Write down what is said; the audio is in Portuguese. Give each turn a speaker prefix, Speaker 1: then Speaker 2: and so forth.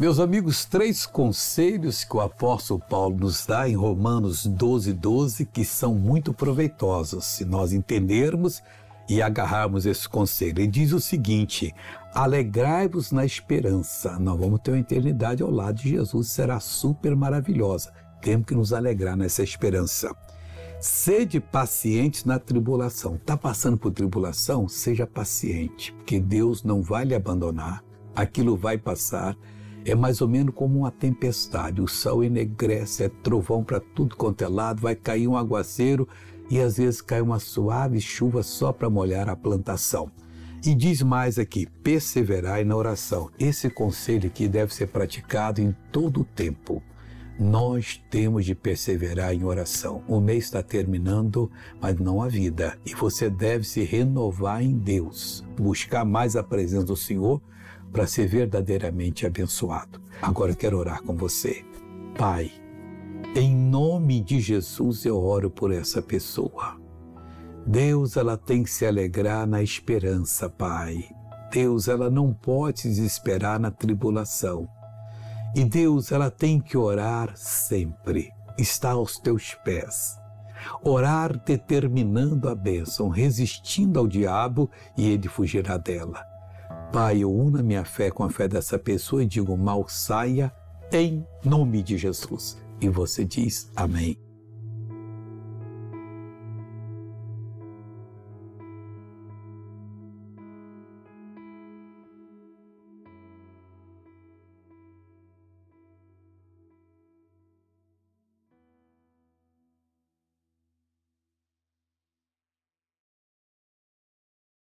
Speaker 1: Meus amigos, três conselhos que o apóstolo Paulo nos dá em Romanos 12, 12, que são muito proveitosos se nós entendermos e agarrarmos esse conselho. Ele diz o seguinte: alegrai-vos na esperança. Nós vamos ter uma eternidade ao lado de Jesus, será super maravilhosa. Temos que nos alegrar nessa esperança. Sede pacientes na tribulação. Está passando por tribulação? Seja paciente, porque Deus não vai lhe abandonar. Aquilo vai passar é mais ou menos como uma tempestade. O sol enegrece, é trovão para tudo quanto é lado, vai cair um aguaceiro e às vezes cai uma suave chuva só para molhar a plantação. E diz mais aqui: perseverai na oração. Esse conselho aqui deve ser praticado em todo o tempo. Nós temos de perseverar em oração. O mês está terminando, mas não a vida. E você deve se renovar em Deus, buscar mais a presença do Senhor para ser verdadeiramente abençoado. Agora eu quero orar com você. Pai, em nome de Jesus eu oro por essa pessoa. Deus, ela tem que se alegrar na esperança, Pai. Deus, ela não pode se desesperar na tribulação. E Deus, ela tem que orar sempre, está aos teus pés. Orar determinando a bênção, resistindo ao diabo e ele fugirá dela. Pai, eu uno a minha fé com a fé dessa pessoa e digo: mal saia em nome de Jesus. E você diz: Amém.